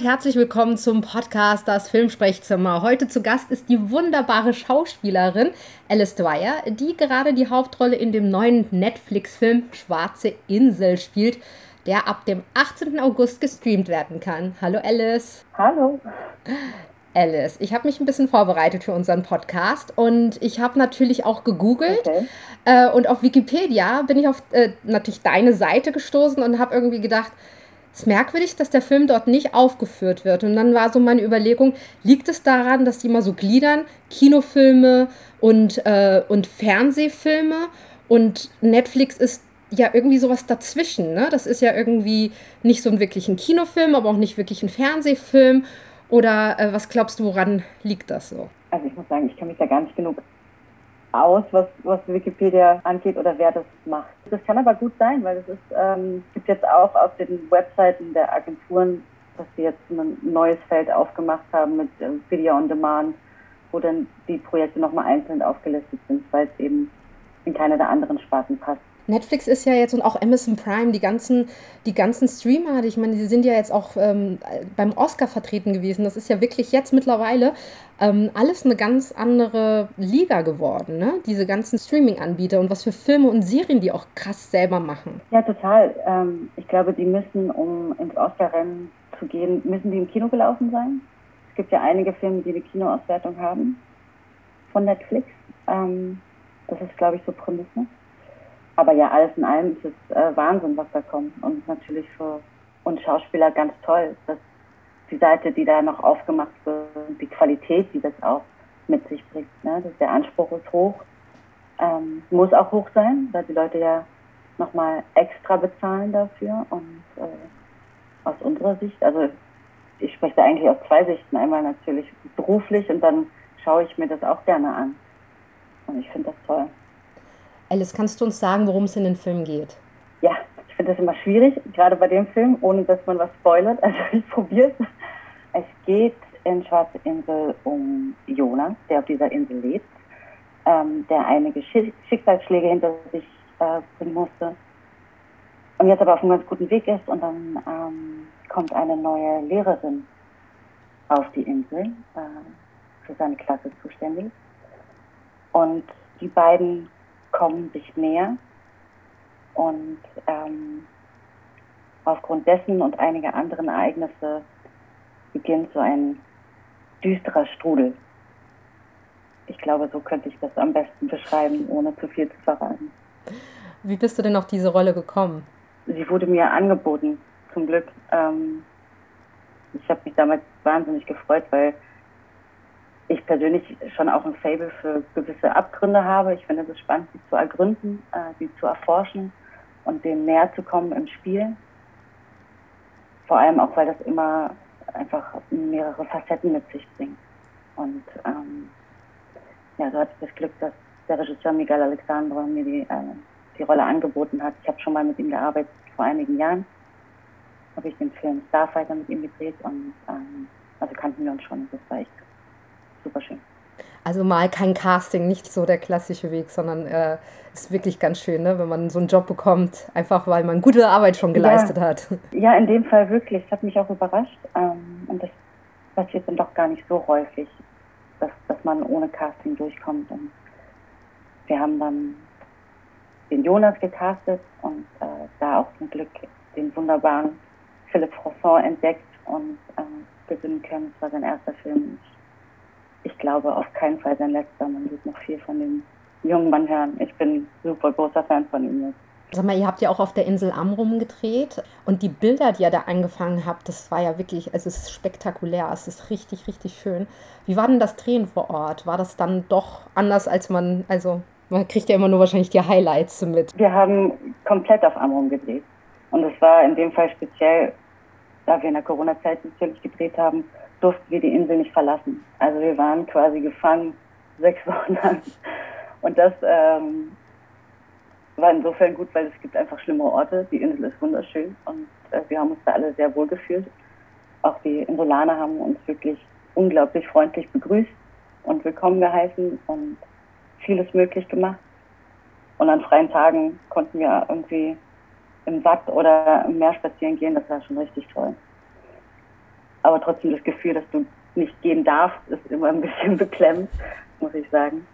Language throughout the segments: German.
und herzlich willkommen zum Podcast Das Filmsprechzimmer. Heute zu Gast ist die wunderbare Schauspielerin Alice Dwyer, die gerade die Hauptrolle in dem neuen Netflix-Film Schwarze Insel spielt, der ab dem 18. August gestreamt werden kann. Hallo Alice. Hallo. Alice, ich habe mich ein bisschen vorbereitet für unseren Podcast und ich habe natürlich auch gegoogelt okay. äh, und auf Wikipedia bin ich auf äh, natürlich deine Seite gestoßen und habe irgendwie gedacht, ist merkwürdig, dass der Film dort nicht aufgeführt wird. Und dann war so meine Überlegung, liegt es daran, dass die immer so gliedern, Kinofilme und, äh, und Fernsehfilme und Netflix ist ja irgendwie sowas dazwischen. Ne? Das ist ja irgendwie nicht so ein wirklich ein Kinofilm, aber auch nicht wirklich ein Fernsehfilm. Oder äh, was glaubst du, woran liegt das so? Also ich muss sagen, ich kann mich da gar nicht genug aus, was, was Wikipedia angeht oder wer das macht. Das kann aber gut sein, weil es ist, ähm, gibt jetzt auch auf den Webseiten der Agenturen, dass sie jetzt ein neues Feld aufgemacht haben mit äh, Video on Demand, wo dann die Projekte nochmal einzeln aufgelistet sind, weil es eben in keiner der anderen Sparten passt. Netflix ist ja jetzt und auch Amazon Prime, die ganzen, die ganzen Streamer, ich meine, die sind ja jetzt auch ähm, beim Oscar vertreten gewesen. Das ist ja wirklich jetzt mittlerweile ähm, alles eine ganz andere Liga geworden, ne? Diese ganzen Streaming-Anbieter und was für Filme und Serien die auch krass selber machen. Ja, total. Ähm, ich glaube, die müssen, um ins Oscar-Rennen zu gehen, müssen die im Kino gelaufen sein. Es gibt ja einige Filme, die eine Kinoauswertung haben von Netflix. Ähm, das ist, glaube ich, so Prämisse. Aber ja, alles in allem ist es äh, Wahnsinn, was da kommt. Und natürlich für uns Schauspieler ganz toll, dass die Seite, die da noch aufgemacht wird, die Qualität, die das auch mit sich bringt. Ne? Das, der Anspruch ist hoch. Ähm, muss auch hoch sein, weil die Leute ja nochmal extra bezahlen dafür. Und äh, aus unserer Sicht, also ich spreche da eigentlich aus zwei Sichten. Einmal natürlich beruflich und dann schaue ich mir das auch gerne an. Und ich finde das toll. Alice, kannst du uns sagen, worum es in den Film geht? Ja, ich finde das immer schwierig, gerade bei dem Film, ohne dass man was spoilert. Also ich probiere es. Es geht in Schwarze Insel um Jonas, der auf dieser Insel lebt, ähm, der einige Schicksalsschläge hinter sich äh, bringen musste und jetzt aber auf einem ganz guten Weg ist. Und dann ähm, kommt eine neue Lehrerin auf die Insel, äh, für seine Klasse zuständig. Und die beiden kommen sich näher und ähm, aufgrund dessen und einiger anderen Ereignisse beginnt so ein düsterer Strudel. Ich glaube, so könnte ich das am besten beschreiben, ohne zu viel zu verraten. Wie bist du denn auf diese Rolle gekommen? Sie wurde mir angeboten, zum Glück. Ähm, ich habe mich damals wahnsinnig gefreut, weil ich persönlich schon auch ein Fable für gewisse Abgründe habe. Ich finde es spannend, sie zu ergründen, äh, sie zu erforschen und dem näher zu kommen im Spiel. Vor allem auch, weil das immer einfach mehrere Facetten mit sich bringt. Und ähm, ja, so hatte ich das Glück, dass der Regisseur Miguel Alexandre mir die, äh, die Rolle angeboten hat. Ich habe schon mal mit ihm gearbeitet vor einigen Jahren. Habe ich den Film Starfighter mit ihm gedreht und ähm, also kannten wir uns schon. Das war echt super schön. Also mal kein Casting, nicht so der klassische Weg, sondern äh, ist wirklich ganz schön, ne? wenn man so einen Job bekommt, einfach weil man gute Arbeit schon geleistet ja. hat. Ja, in dem Fall wirklich. Das hat mich auch überrascht. Ähm, und das passiert dann doch gar nicht so häufig, dass, dass man ohne Casting durchkommt. Und wir haben dann den Jonas gecastet und äh, da auch zum Glück den wunderbaren Philipp Frosson entdeckt und äh, gewinnen können. Es war sein erster Film ich glaube auf keinen Fall sein letzter. Man wird noch viel von dem jungen Mann hören. Ich bin super großer Fan von ihm jetzt. Sag mal, ihr habt ja auch auf der Insel Amrum gedreht und die Bilder, die ihr da angefangen habt, das war ja wirklich, also es ist spektakulär, es ist richtig, richtig schön. Wie war denn das Drehen vor Ort? War das dann doch anders, als man, also man kriegt ja immer nur wahrscheinlich die Highlights mit. Wir haben komplett auf Amrum gedreht und es war in dem Fall speziell, da wir in der Corona-Zeit natürlich gedreht haben, durften wir die Insel nicht verlassen. Also wir waren quasi gefangen sechs Wochen lang. Und das ähm, war insofern gut, weil es gibt einfach schlimmere Orte. Die Insel ist wunderschön und äh, wir haben uns da alle sehr wohl gefühlt. Auch die Insulaner haben uns wirklich unglaublich freundlich begrüßt und willkommen geheißen und vieles möglich gemacht. Und an freien Tagen konnten wir irgendwie im Watt oder im Meer spazieren gehen. Das war schon richtig toll. Aber trotzdem das Gefühl, dass du nicht gehen darfst, ist immer ein bisschen beklemmt, muss ich sagen.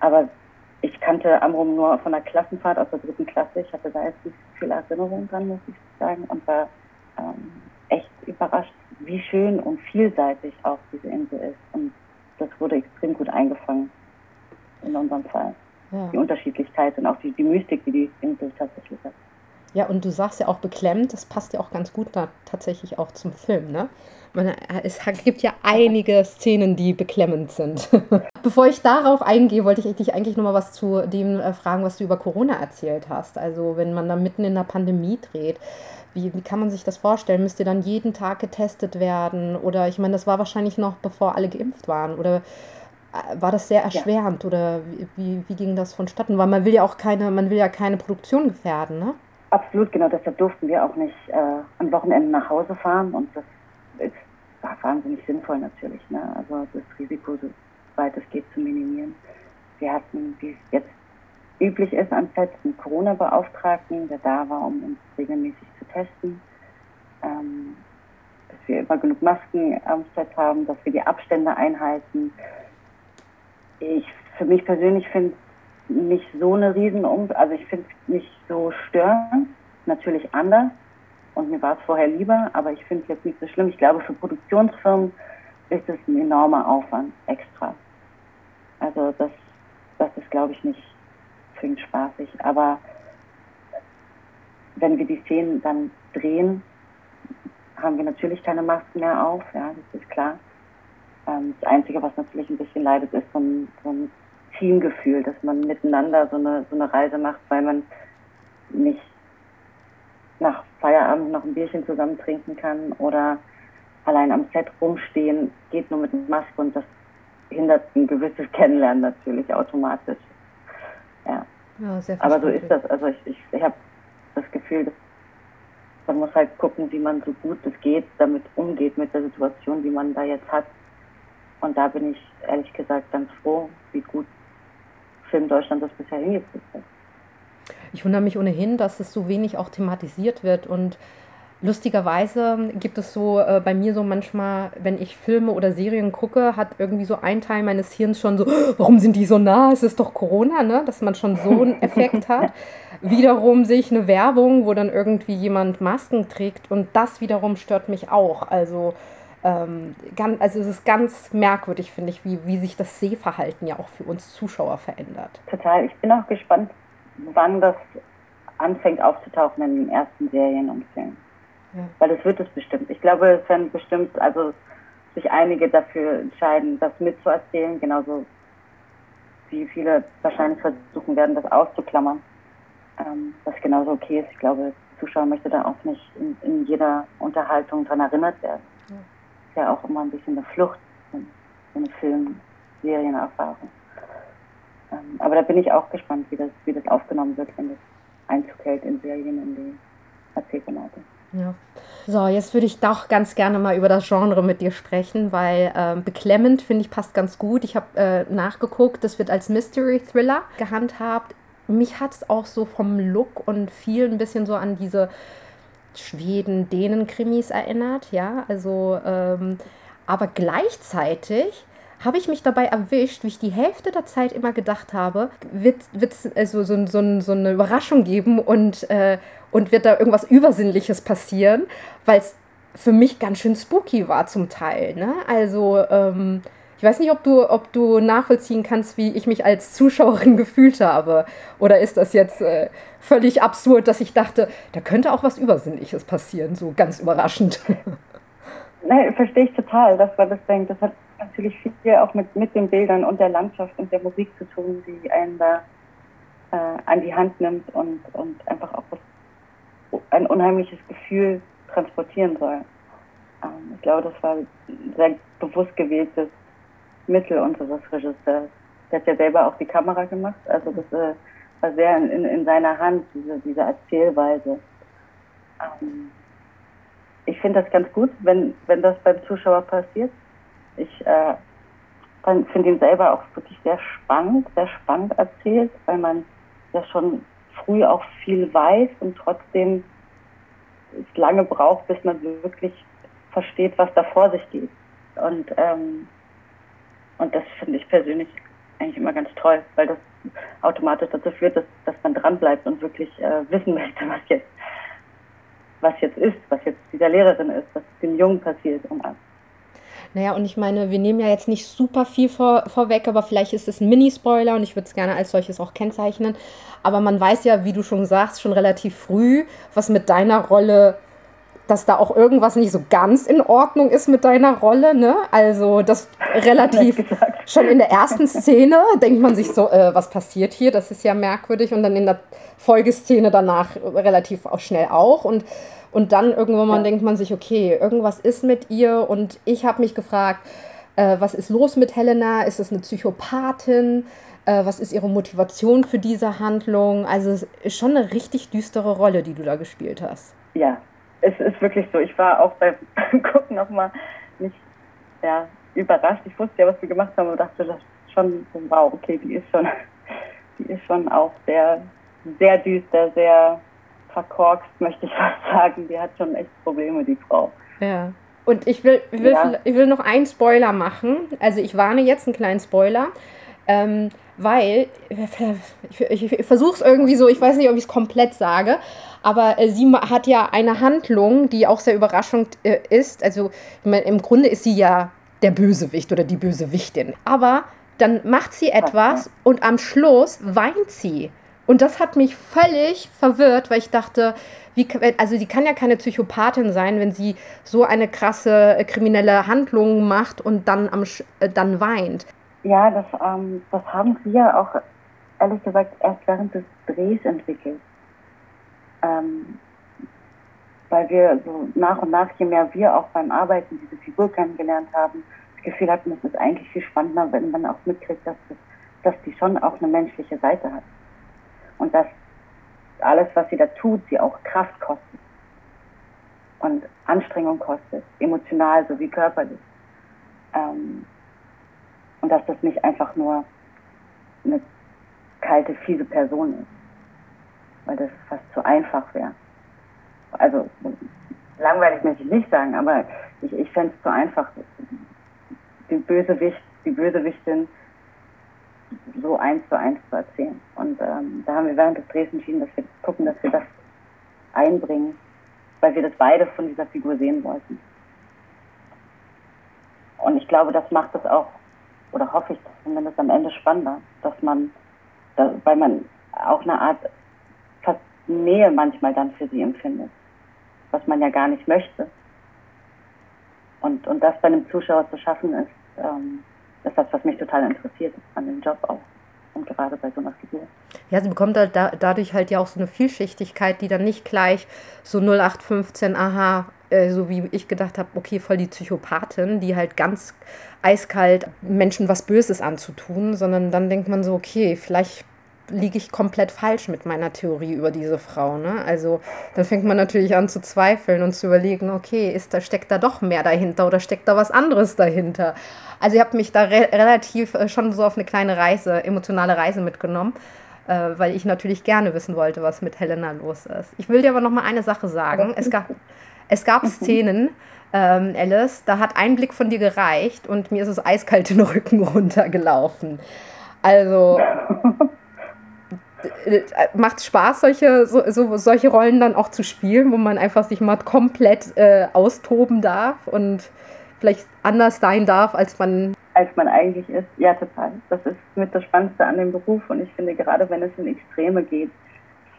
Aber ich kannte Amrum nur von der Klassenfahrt aus der dritten Klasse. Ich hatte da jetzt nicht viel Erinnerung dran, muss ich sagen, und war ähm, echt überrascht, wie schön und vielseitig auch diese Insel ist. Und das wurde extrem gut eingefangen in unserem Fall. Ja. Die Unterschiedlichkeit und auch die, die Mystik, die die Insel tatsächlich hat. Ja, und du sagst ja auch beklemmt, das passt ja auch ganz gut da, tatsächlich auch zum Film, ne? Man, es gibt ja einige Szenen, die beklemmend sind. Bevor ich darauf eingehe, wollte ich dich eigentlich noch mal was zu dem äh, fragen, was du über Corona erzählt hast. Also wenn man da mitten in der Pandemie dreht, wie, wie kann man sich das vorstellen? Müsst ihr dann jeden Tag getestet werden? Oder ich meine, das war wahrscheinlich noch, bevor alle geimpft waren. Oder äh, war das sehr erschwerend? Ja. Oder wie, wie, wie ging das vonstatten? Weil man will ja auch keine, man will ja keine Produktion gefährden, ne? Absolut, genau. Deshalb durften wir auch nicht äh, am Wochenende nach Hause fahren und das ist war wahnsinnig sinnvoll natürlich. Ne? Also das Risiko, so weit es geht, zu minimieren. Wir hatten, wie es jetzt üblich ist am Set, einen Corona-Beauftragten, der da war, um uns regelmäßig zu testen. Ähm, dass wir immer genug Masken am Set haben, dass wir die Abstände einhalten. Ich für mich persönlich finde nicht so eine Riesenum, also ich finde es nicht so störend, natürlich anders. Und mir war es vorher lieber, aber ich finde es jetzt nicht so schlimm. Ich glaube, für Produktionsfirmen ist es ein enormer Aufwand extra. Also das, das ist, glaube ich, nicht zwingend spaßig. Aber wenn wir die Szenen dann drehen, haben wir natürlich keine Masken mehr auf, ja, das ist klar. Ähm, das Einzige, was natürlich ein bisschen leidet, ist so ein, so ein Teamgefühl, dass man miteinander so eine, so eine Reise macht, weil man nicht nach Feierabend noch ein Bierchen zusammen trinken kann oder allein am Set rumstehen, geht nur mit Maske und das hindert ein gewisses Kennenlernen natürlich automatisch. Ja. ja Aber so ist das. Also ich, ich, ich habe das Gefühl, dass man muss halt gucken, wie man so gut es geht, damit umgeht mit der Situation, die man da jetzt hat. Und da bin ich ehrlich gesagt ganz froh, wie gut Film Deutschland das bisher hingekriegt hat. Ich wundere mich ohnehin, dass es so wenig auch thematisiert wird und Lustigerweise gibt es so äh, bei mir so manchmal, wenn ich Filme oder Serien gucke, hat irgendwie so ein Teil meines Hirns schon so, warum sind die so nah? Es ist doch Corona, ne? Dass man schon so einen Effekt hat. Wiederum sehe ich eine Werbung, wo dann irgendwie jemand Masken trägt und das wiederum stört mich auch. Also, ähm, ganz, also es ist ganz merkwürdig, finde ich, wie, wie sich das Sehverhalten ja auch für uns Zuschauer verändert. Total. Ich bin auch gespannt, wann das anfängt aufzutauchen in den ersten Serien und Filmen. Ja. Weil das wird es bestimmt. Ich glaube, es werden bestimmt, also sich einige dafür entscheiden, das mitzuerzählen, genauso wie viele wahrscheinlich versuchen werden, das auszuklammern. Ähm, was genauso okay ist. Ich glaube, der Zuschauer möchte da auch nicht in, in jeder Unterhaltung daran erinnert werden. Ist ja auch immer ein bisschen eine Flucht, so eine Film-Serienerfahrung. Ähm, aber da bin ich auch gespannt, wie das, wie das aufgenommen wird, wenn das Einzug hält in Serien, in die Erzählformate. Ja. So, jetzt würde ich doch ganz gerne mal über das Genre mit dir sprechen, weil äh, beklemmend finde ich passt ganz gut. Ich habe äh, nachgeguckt, das wird als Mystery Thriller gehandhabt. Mich hat es auch so vom Look und viel ein bisschen so an diese Schweden-Dänen-Krimis erinnert, ja, also ähm, aber gleichzeitig habe ich mich dabei erwischt, wie ich die Hälfte der Zeit immer gedacht habe, wird es also so, so, so eine Überraschung geben und, äh, und wird da irgendwas Übersinnliches passieren, weil es für mich ganz schön spooky war zum Teil. Ne? Also, ähm, ich weiß nicht, ob du, ob du nachvollziehen kannst, wie ich mich als Zuschauerin gefühlt habe. Oder ist das jetzt äh, völlig absurd, dass ich dachte, da könnte auch was Übersinnliches passieren, so ganz überraschend. Nein, verstehe ich total, dass man das denkt. Das hat natürlich viel auch mit, mit den Bildern und der Landschaft und der Musik zu tun, die einen da äh, an die Hand nimmt und, und einfach auch was, ein unheimliches Gefühl transportieren soll. Ähm, ich glaube, das war sehr bewusst gewähltes Mittel unseres Regisseurs. Der hat ja selber auch die Kamera gemacht, also das äh, war sehr in, in, in, seiner Hand, diese, diese Erzählweise. Ähm, ich finde das ganz gut, wenn, wenn das beim Zuschauer passiert. Ich äh, finde ihn selber auch wirklich sehr spannend, sehr spannend erzählt, weil man ja schon früh auch viel weiß und trotzdem es lange braucht, bis man wirklich versteht, was da vor sich geht. Und, ähm, und das finde ich persönlich eigentlich immer ganz toll, weil das automatisch dazu führt, dass, dass man dranbleibt und wirklich äh, wissen möchte, was jetzt, was jetzt ist, was jetzt dieser Lehrerin ist, was dem Jungen passiert und alles. Naja, und ich meine, wir nehmen ja jetzt nicht super viel vor, vorweg, aber vielleicht ist es ein Mini-Spoiler und ich würde es gerne als solches auch kennzeichnen. Aber man weiß ja, wie du schon sagst, schon relativ früh, was mit deiner Rolle dass da auch irgendwas nicht so ganz in Ordnung ist mit deiner Rolle. Ne? Also das relativ schon in der ersten Szene denkt man sich so, äh, was passiert hier? Das ist ja merkwürdig. Und dann in der Folgeszene danach relativ auch schnell auch. Und, und dann irgendwann ja. denkt man sich, okay, irgendwas ist mit ihr. Und ich habe mich gefragt, äh, was ist los mit Helena? Ist es eine Psychopathin? Äh, was ist ihre Motivation für diese Handlung? Also es ist schon eine richtig düstere Rolle, die du da gespielt hast. Ja, es ist wirklich so. Ich war auch beim Gucken nochmal nicht ja, überrascht. Ich wusste ja, was wir gemacht haben und dachte das schon, wow, okay, die ist schon, die ist schon auch sehr, sehr düster, sehr verkorkst, möchte ich fast sagen. Die hat schon echt Probleme, die Frau. Ja. Und ich will, ich will, ja. ich will noch einen Spoiler machen. Also ich warne jetzt einen kleinen Spoiler. Ähm, weil, ich, ich, ich versuche es irgendwie so, ich weiß nicht, ob ich es komplett sage, aber äh, sie hat ja eine Handlung, die auch sehr überraschend äh, ist. Also im Grunde ist sie ja der Bösewicht oder die Bösewichtin. Aber dann macht sie etwas und am Schluss weint sie. Und das hat mich völlig verwirrt, weil ich dachte, wie, also die kann ja keine Psychopathin sein, wenn sie so eine krasse äh, kriminelle Handlung macht und dann, am, äh, dann weint. Ja, das, ähm, das haben wir auch ehrlich gesagt erst während des Drehs entwickelt. Ähm, weil wir so nach und nach, je mehr wir auch beim Arbeiten diese Figur kennengelernt haben, das Gefühl hatten, es ist eigentlich viel spannender, wenn man auch mitkriegt, dass, das, dass die schon auch eine menschliche Seite hat. Und dass alles, was sie da tut, sie auch Kraft kostet. Und Anstrengung kostet, emotional sowie körperlich. Ähm, und dass das nicht einfach nur eine kalte, fiese Person ist. Weil das fast zu einfach wäre. Also, langweilig möchte ich nicht sagen, aber ich, ich fände es zu einfach, die Bösewicht, die Bösewichtin so eins zu eins zu erzählen. Und ähm, da haben wir während des Drehs entschieden, dass wir gucken, dass wir das einbringen, weil wir das beide von dieser Figur sehen wollten. Und ich glaube, das macht es auch oder hoffe ich zumindest am Ende spannender, dass man, da, weil man auch eine Art fast Nähe manchmal dann für sie empfindet, was man ja gar nicht möchte. Und, und das bei einem Zuschauer zu schaffen, ist, ähm, ist das, was mich total interessiert an dem Job auch. Und gerade bei so einer Figur. Ja, sie bekommt halt da, dadurch halt ja auch so eine Vielschichtigkeit, die dann nicht gleich so 0815, aha, äh, so wie ich gedacht habe, okay, voll die Psychopathin, die halt ganz eiskalt Menschen was Böses anzutun, sondern dann denkt man so, okay, vielleicht liege ich komplett falsch mit meiner Theorie über diese Frau. Ne? Also dann fängt man natürlich an zu zweifeln und zu überlegen, okay, ist da, steckt da doch mehr dahinter oder steckt da was anderes dahinter? Also ich habe mich da re relativ äh, schon so auf eine kleine Reise, emotionale Reise mitgenommen, äh, weil ich natürlich gerne wissen wollte, was mit Helena los ist. Ich will dir aber noch mal eine Sache sagen. Es gab, es gab Szenen, ähm, Alice, da hat ein Blick von dir gereicht und mir ist es eiskalt den Rücken runtergelaufen. Also macht Spaß, solche, so, so, solche Rollen dann auch zu spielen, wo man einfach sich mal komplett äh, austoben darf und vielleicht anders sein darf, als man als man eigentlich ist. Ja, total. Das ist mit das Spannendste an dem Beruf und ich finde, gerade wenn es in Extreme geht,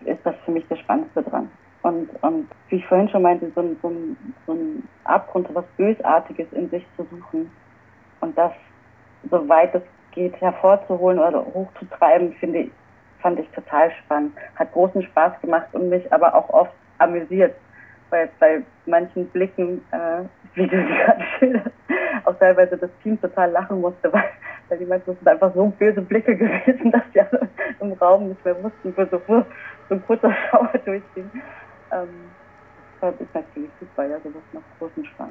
ist das für mich das Spannendste dran. Und, und wie ich vorhin schon meinte, so ein, so ein, so ein Abgrund, so was Bösartiges in sich zu suchen und das, soweit es geht, hervorzuholen oder hochzutreiben, finde ich, fand ich total spannend. Hat großen Spaß gemacht und mich aber auch oft amüsiert, weil bei manchen Blicken, äh, wie du sie gerade schilderst, auch teilweise das Team total lachen musste, weil, weil die meinten, das sind einfach so böse Blicke gewesen, dass die alle im Raum nicht mehr wussten, wo so, so ein kurzer Schauer durchging. Ähm, ist natürlich super, ja, sowas macht großen Spaß.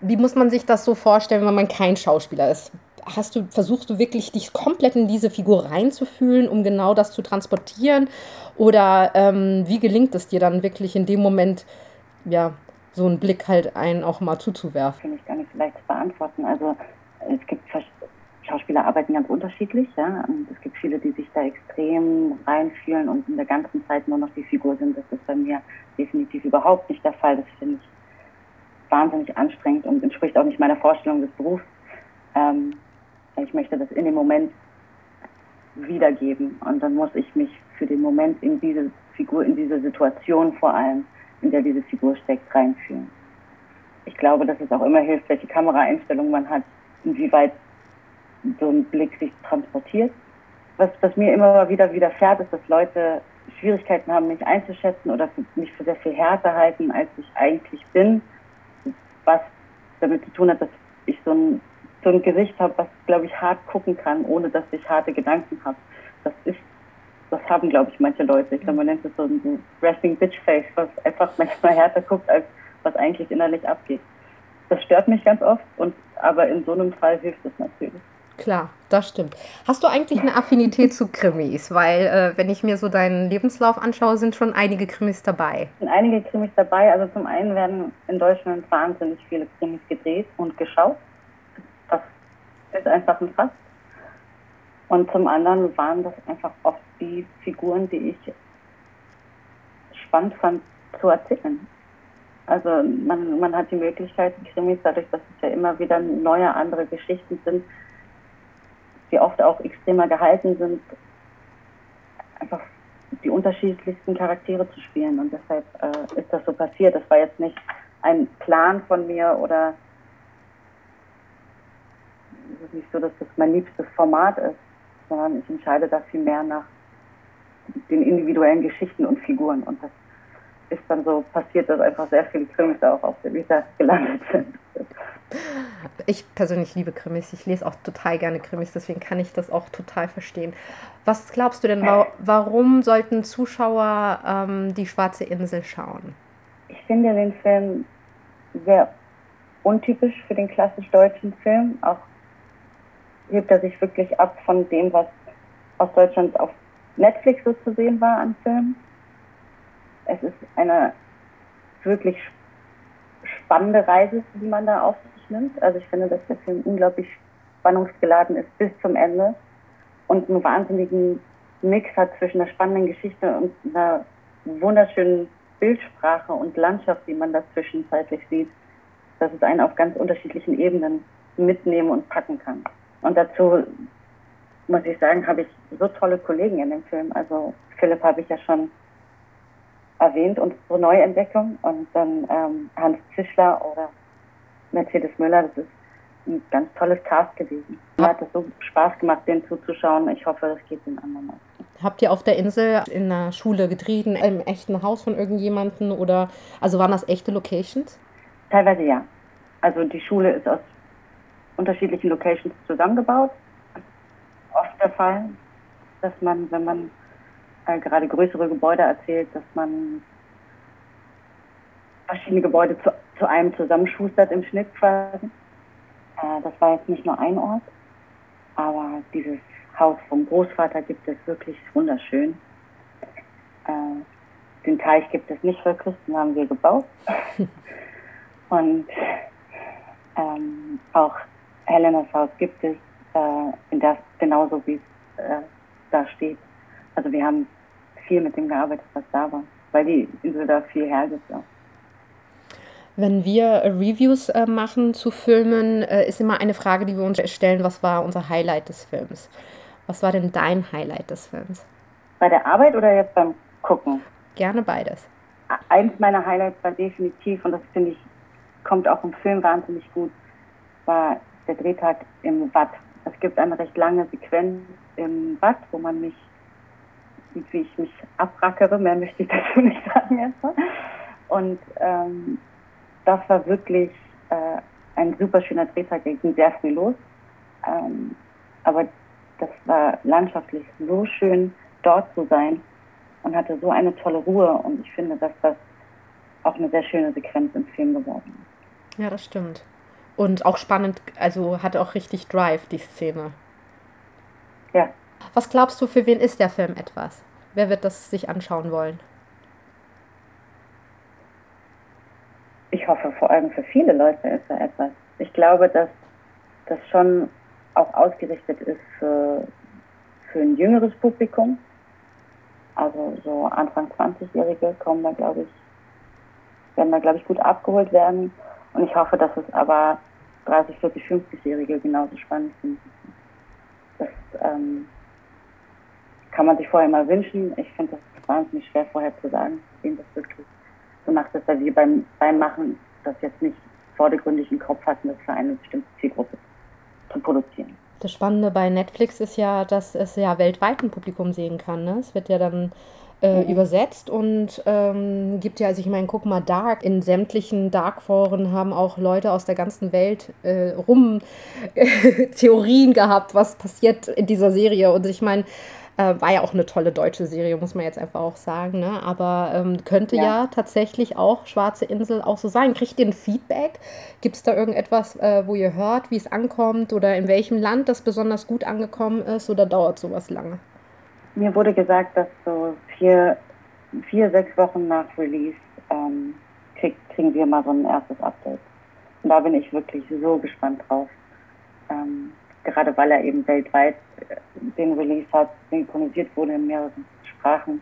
Wie muss man sich das so vorstellen, wenn man kein Schauspieler ist? Hast du, versuchst du wirklich, dich komplett in diese Figur reinzufühlen, um genau das zu transportieren? Oder ähm, wie gelingt es dir dann wirklich in dem Moment, ja, so einen Blick halt einen auch mal zuzuwerfen? Finde ich gar nicht leicht zu beantworten. Also es gibt Schauspieler arbeiten ganz unterschiedlich. Ja? Und es gibt viele, die sich da extrem reinfühlen und in der ganzen Zeit nur noch die Figur sind. Das ist bei mir definitiv überhaupt nicht der Fall. Das finde ich wahnsinnig anstrengend und entspricht auch nicht meiner Vorstellung des Berufs. Ähm, ich möchte das in dem Moment wiedergeben und dann muss ich mich für den Moment in diese Figur, in diese Situation vor allem, in der diese Figur steckt, reinfühlen. Ich glaube, dass es auch immer hilft, welche Kameraeinstellung man hat, inwieweit so ein Blick sich transportiert. Was, was mir immer wieder widerfährt, ist, dass Leute Schwierigkeiten haben, mich einzuschätzen oder mich für sehr viel härter halten, als ich eigentlich bin. Was damit zu tun hat, dass ich so ein, so ein Gesicht habe, was, glaube ich, hart gucken kann, ohne dass ich harte Gedanken habe. Das ist, das haben, glaube ich, manche Leute. Ich glaube, man nennt es so ein Resting Bitch Face, was einfach manchmal härter guckt, als was eigentlich innerlich abgeht. Das stört mich ganz oft, und, aber in so einem Fall hilft es natürlich. Klar, das stimmt. Hast du eigentlich eine Affinität zu Krimis? Weil, äh, wenn ich mir so deinen Lebenslauf anschaue, sind schon einige Krimis dabei. Sind einige Krimis dabei. Also zum einen werden in Deutschland wahnsinnig viele Krimis gedreht und geschaut. Das ist einfach ein Fakt. Und zum anderen waren das einfach oft die Figuren, die ich spannend fand zu erzählen. Also man, man hat die Möglichkeit, Krimis, dadurch, dass es ja immer wieder neue, andere Geschichten sind, die oft auch extremer gehalten sind, einfach die unterschiedlichsten Charaktere zu spielen. Und deshalb äh, ist das so passiert. Das war jetzt nicht ein Plan von mir oder es ist nicht so, dass das mein liebstes Format ist, sondern ich entscheide da viel mehr nach den individuellen Geschichten und Figuren. Und das ist dann so passiert, dass einfach sehr viele Krimis auch auf der Vita gelandet sind. Ich persönlich liebe Krimis. Ich lese auch total gerne Krimis, deswegen kann ich das auch total verstehen. Was glaubst du denn, wa warum sollten Zuschauer ähm, die Schwarze Insel schauen? Ich finde den Film sehr untypisch für den klassisch deutschen Film. Auch hebt er sich wirklich ab von dem, was aus Deutschland auf Netflix so zu sehen war an Filmen. Es ist eine wirklich spannende Reise, die man da auf sich nimmt. Also ich finde, dass der Film unglaublich spannungsgeladen ist bis zum Ende und einen wahnsinnigen Mix hat zwischen einer spannenden Geschichte und einer wunderschönen Bildsprache und Landschaft, die man da zwischenzeitlich sieht, dass es einen auf ganz unterschiedlichen Ebenen mitnehmen und packen kann. Und dazu muss ich sagen, habe ich so tolle Kollegen in dem Film. Also Philipp habe ich ja schon erwähnt, unsere Neuentdeckung. Und dann ähm, Hans Zischler oder Mercedes Müller, das ist ein ganz tolles Cast gewesen. Mir hat es so Spaß gemacht, den zuzuschauen. Ich hoffe, das geht den anderen auch. Habt ihr auf der Insel in einer Schule gedreht, im echten Haus von irgendjemandem oder also waren das echte Locations? Teilweise ja. Also die Schule ist aus unterschiedlichen Locations zusammengebaut. Oft der Fall, dass man, wenn man äh, gerade größere Gebäude erzählt, dass man verschiedene Gebäude zu, zu einem zusammenschustert im Schnitt quasi. Äh, das war jetzt nicht nur ein Ort, aber dieses Haus vom Großvater gibt es wirklich wunderschön. Äh, den Teich gibt es nicht wirklich, den haben wir gebaut. Und ähm, auch Helenas Haus gibt es äh, in das, genauso wie es äh, da steht. Also wir haben viel mit dem gearbeitet, was da war, weil die Insel da viel hergibt. Ja. Wenn wir Reviews äh, machen zu Filmen, äh, ist immer eine Frage, die wir uns stellen, was war unser Highlight des Films? Was war denn dein Highlight des Films? Bei der Arbeit oder jetzt beim Gucken? Gerne beides. Eins meiner Highlights war definitiv, und das finde ich, kommt auch im Film wahnsinnig gut, war der Drehtag im Watt. Es gibt eine recht lange Sequenz im Watt, wo man mich sieht, wie ich mich abrackere. Mehr möchte ich dazu nicht sagen erstmal. Und ähm, das war wirklich äh, ein super schöner Drehtag. Der ging sehr früh los. Ähm, aber das war landschaftlich so schön, dort zu sein und hatte so eine tolle Ruhe. Und ich finde, dass das auch eine sehr schöne Sequenz im Film geworden ist. Ja, das stimmt. Und auch spannend, also hatte auch richtig Drive, die Szene. Ja. Was glaubst du, für wen ist der Film etwas? Wer wird das sich anschauen wollen? Ich hoffe, vor allem für viele Leute ist er etwas. Ich glaube, dass das schon auch ausgerichtet ist für, für ein jüngeres Publikum. Also so Anfang 20-Jährige kommen da, glaube ich, werden da, glaube ich, gut abgeholt werden. Und ich hoffe, dass es aber 30, 40, 50-Jährige genauso spannend finden. Das ähm, kann man sich vorher mal wünschen. Ich finde das wahnsinnig schwer vorher zu sagen, wem das wirklich so macht, dass wir beim, beim Machen das jetzt nicht vordergründig im Kopf hatten, das für eine bestimmte Zielgruppe zu produzieren. Das Spannende bei Netflix ist ja, dass es ja weltweit ein Publikum sehen kann. Ne? Es wird ja dann äh, mhm. übersetzt und ähm, gibt ja, also ich meine, guck mal, Dark, in sämtlichen Dark-Foren haben auch Leute aus der ganzen Welt äh, rum äh, Theorien gehabt, was passiert in dieser Serie. Und ich meine, äh, war ja auch eine tolle deutsche Serie, muss man jetzt einfach auch sagen. Ne? Aber ähm, könnte ja. ja. tatsächlich auch Schwarze Insel auch so sein. Kriegt ihr ein Feedback? Gibt es da irgendetwas, äh, wo ihr hört, wie es ankommt oder in welchem Land das besonders gut angekommen ist oder dauert sowas lange? Mir wurde gesagt, dass so vier, vier sechs Wochen nach Release ähm, krieg, kriegen wir mal so ein erstes Update. Und da bin ich wirklich so gespannt drauf. Ähm, gerade weil er eben weltweit äh, den Release hat, synchronisiert wurde in mehreren Sprachen,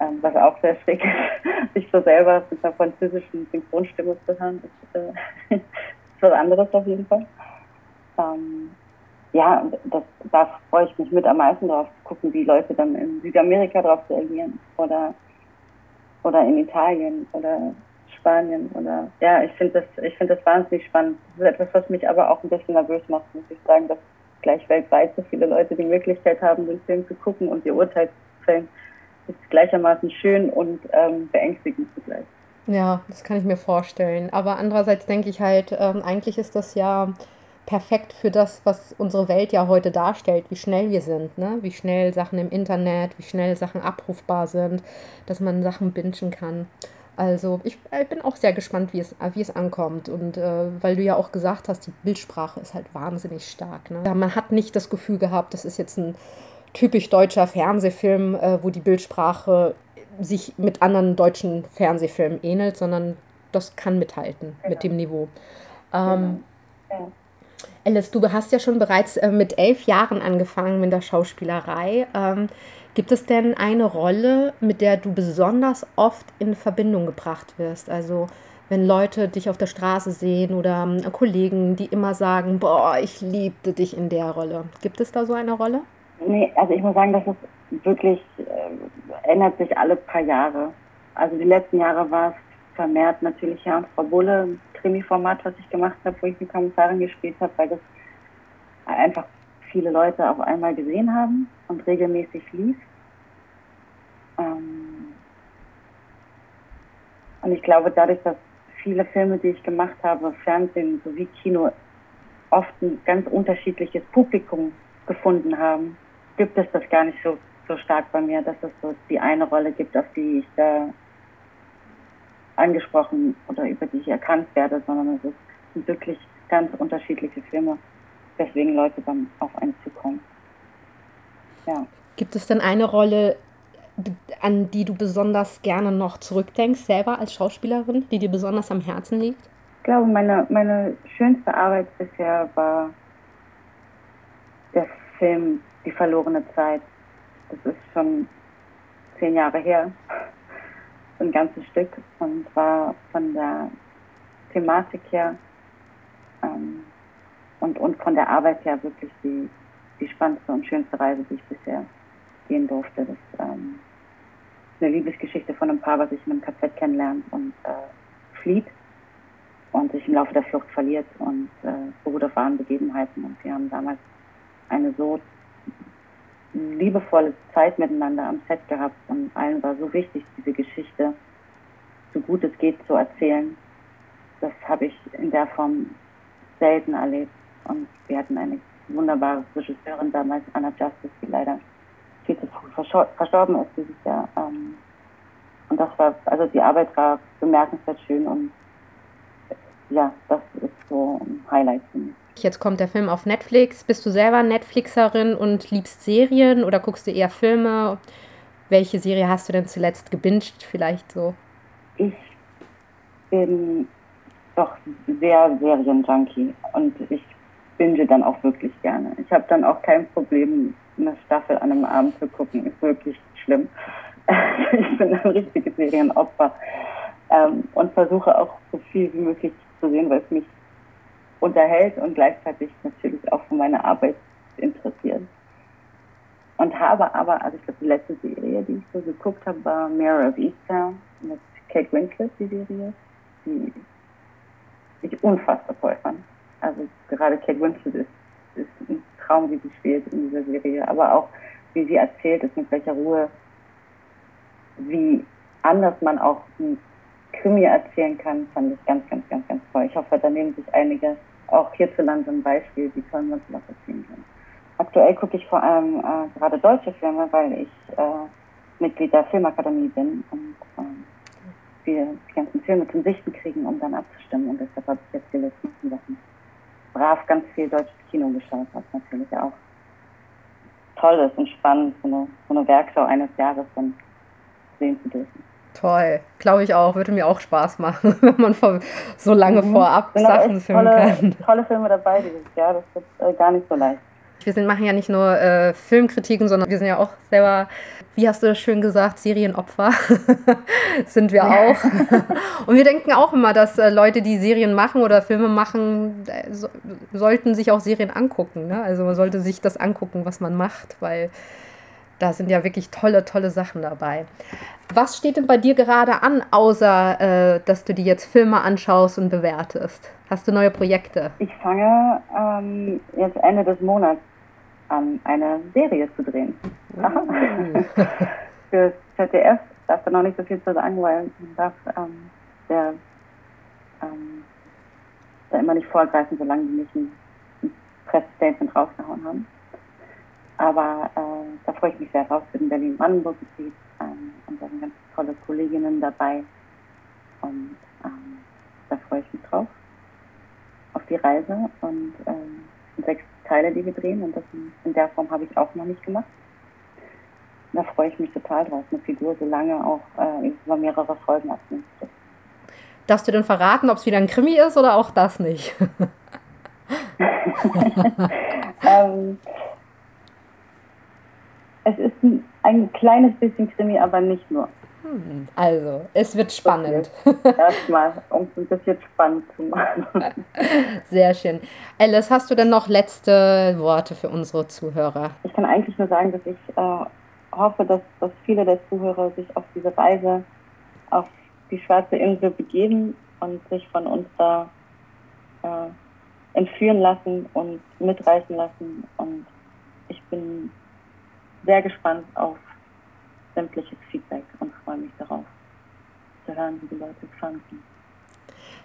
ähm, was auch sehr schräg ist, sich so selber mit einer französischen Synchronstimme zu hören, ist, äh, ist was anderes auf jeden Fall. Ähm, ja, das, da freue ich mich mit am meisten drauf zu gucken, wie Leute dann in Südamerika drauf reagieren oder, oder in Italien oder Spanien oder ja, ich finde das, ich finde das wahnsinnig spannend. Das ist etwas, was mich aber auch ein bisschen nervös macht, muss ich sagen, dass gleich weltweit so viele Leute die Möglichkeit haben, den Film zu gucken und ihr Urteil zu fällen. Das ist gleichermaßen schön und ähm, beängstigend zugleich. Ja, das kann ich mir vorstellen. Aber andererseits denke ich halt, ähm, eigentlich ist das ja perfekt für das, was unsere Welt ja heute darstellt, wie schnell wir sind, ne? wie schnell Sachen im Internet, wie schnell Sachen abrufbar sind, dass man Sachen bingen kann. Also ich, bin auch sehr gespannt, wie es, wie es ankommt. Und äh, weil du ja auch gesagt hast, die Bildsprache ist halt wahnsinnig stark. Ne? Ja, man hat nicht das Gefühl gehabt, das ist jetzt ein typisch deutscher Fernsehfilm, äh, wo die Bildsprache sich mit anderen deutschen Fernsehfilmen ähnelt, sondern das kann mithalten genau. mit dem Niveau. Ähm, genau. ja. Alice, du hast ja schon bereits äh, mit elf Jahren angefangen mit der Schauspielerei. Ähm, gibt es denn eine Rolle, mit der du besonders oft in Verbindung gebracht wirst? Also wenn Leute dich auf der Straße sehen oder äh, Kollegen, die immer sagen, boah, ich liebte dich in der Rolle. Gibt es da so eine Rolle? Nee, also ich muss sagen, dass es wirklich äh, ändert sich alle paar Jahre. Also die letzten Jahre war es vermehrt natürlich und Frau Bulle, Krimi-Format, was ich gemacht habe, wo ich die Kommissarin gespielt habe, weil das einfach viele Leute auf einmal gesehen haben und regelmäßig lief. Ähm und ich glaube, dadurch, dass viele Filme, die ich gemacht habe, Fernsehen sowie Kino, oft ein ganz unterschiedliches Publikum gefunden haben, gibt es das gar nicht so, so stark bei mir, dass es so die eine Rolle gibt, auf die ich da angesprochen oder über die ich erkannt werde, sondern es sind wirklich ganz unterschiedliche Filme, weswegen Leute dann auf einen zukommen. Ja. Gibt es denn eine Rolle, an die du besonders gerne noch zurückdenkst, selber als Schauspielerin, die dir besonders am Herzen liegt? Ich glaube, meine, meine schönste Arbeit bisher war der Film Die verlorene Zeit. Das ist schon zehn Jahre her ein ganzes Stück und war von der Thematik her ähm, und, und von der Arbeit her wirklich die, die spannendste und schönste Reise, die ich bisher gehen durfte. Das ähm, ist eine Liebesgeschichte von einem Paar, was sich in einem KZ kennenlernt und äh, flieht und sich im Laufe der Flucht verliert und äh, beruht auf wahren Begebenheiten. Und wir haben damals eine so liebevolle Zeit miteinander am Set gehabt und allen war so wichtig, diese Geschichte so gut es geht zu erzählen. Das habe ich in der Form selten erlebt. Und wir hatten eine wunderbare Regisseurin damals, Anna Justice, die leider viel zu früh verstorben ist dieses Jahr. Ähm, und das war, also die Arbeit war bemerkenswert schön und ja, das ist so ein Highlight für mich. Jetzt kommt der Film auf Netflix. Bist du selber Netflixerin und liebst Serien oder guckst du eher Filme? Welche Serie hast du denn zuletzt gebinged vielleicht so? Ich bin doch sehr Serienjunkie und ich binge dann auch wirklich gerne. Ich habe dann auch kein Problem, eine Staffel an einem Abend zu gucken. Ist wirklich schlimm. ich bin ein richtiges Serienopfer ähm, und versuche auch so viel wie möglich zu sehen, weil es mich unterhält und gleichzeitig natürlich auch für meine Arbeit interessiert. Und habe aber, also ich glaube, die letzte Serie, die ich so geguckt habe, war Mirror of Easttown mit Kate Winslet, die Serie, die ich unfassbar toll fand. Also gerade Kate Winslet ist, ist ein Traum, wie sie spielt in dieser Serie, aber auch wie sie erzählt ist, mit welcher Ruhe, wie anders man auch ein Krimi erzählen kann, fand ich ganz, ganz, ganz, ganz toll. Ich hoffe, da nehmen sich einige auch hierzulande ein Beispiel, wie toll man sowas erzählen kann. Aktuell gucke ich vor allem äh, gerade deutsche Filme, weil ich äh, Mitglied der Filmakademie bin und ähm, wir die ganzen Filme zum Sichten kriegen, um dann abzustimmen. Und deshalb habe ich jetzt Wochen brav ganz viel deutsches Kino geschaut, was natürlich auch toll ist und spannend, so eine, so eine Werkschau eines Jahres dann sehen zu dürfen. Toll, glaube ich auch. Würde mir auch Spaß machen, wenn man vor, so lange mhm. vorab genau, Sachen filmen tolle, kann. Tolle Filme dabei dieses Jahr, das wird äh, gar nicht so leicht. Wir sind, machen ja nicht nur äh, Filmkritiken, sondern wir sind ja auch selber, wie hast du das schön gesagt, Serienopfer sind wir auch. Und wir denken auch immer, dass äh, Leute, die Serien machen oder Filme machen, äh, so, sollten sich auch Serien angucken. Ne? Also man sollte sich das angucken, was man macht, weil da sind ja wirklich tolle, tolle Sachen dabei. Was steht denn bei dir gerade an, außer äh, dass du dir jetzt Filme anschaust und bewertest? Hast du neue Projekte? Ich fange ähm, jetzt Ende des Monats an, eine Serie zu drehen. Mhm. Für ZDF darf da noch nicht so viel zu sagen, weil man darf ähm, der, ähm, da immer nicht vorgreifen, solange die nicht ein, ein Pressstatement rausgehauen haben. Aber äh, da freue ich mich sehr drauf für den Berlin-Brandenburg-Gebiet. Ähm, und da sind ganz tolle Kolleginnen dabei. Und ähm, da freue ich mich drauf. Auf die Reise. Und ähm, sechs Teile, die wir drehen. Und das in, der Form habe ich auch noch nicht gemacht. da freue ich mich total drauf, eine Figur so lange auch äh, über mehrere Folgen abnehmen zu Darfst du denn verraten, ob es wieder ein Krimi ist oder auch das nicht? ähm, es ist ein, ein kleines bisschen Krimi, aber nicht nur. Hm, also, es wird spannend. Erstmal, um es ein bisschen spannend zu machen. Sehr schön. Alice, hast du denn noch letzte Worte für unsere Zuhörer? Ich kann eigentlich nur sagen, dass ich äh, hoffe, dass, dass viele der Zuhörer sich auf diese Reise auf die Schwarze Insel begeben und sich von uns da äh, entführen lassen und mitreißen lassen. Und ich bin sehr gespannt auf sämtliches Feedback und freue mich darauf zu hören, wie die Leute es fanden.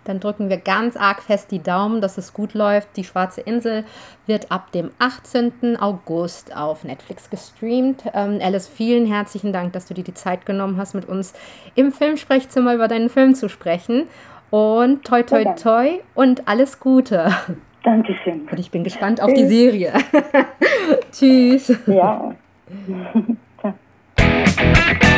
Dann drücken wir ganz arg fest die Daumen, dass es gut läuft. Die Schwarze Insel wird ab dem 18. August auf Netflix gestreamt. Ähm, Alice, vielen herzlichen Dank, dass du dir die Zeit genommen hast, mit uns im Filmsprechzimmer über deinen Film zu sprechen. Und toi, toi, toi und alles Gute. Dankeschön. Und ich bin gespannt auf die Serie. Tschüss. Ja. Thank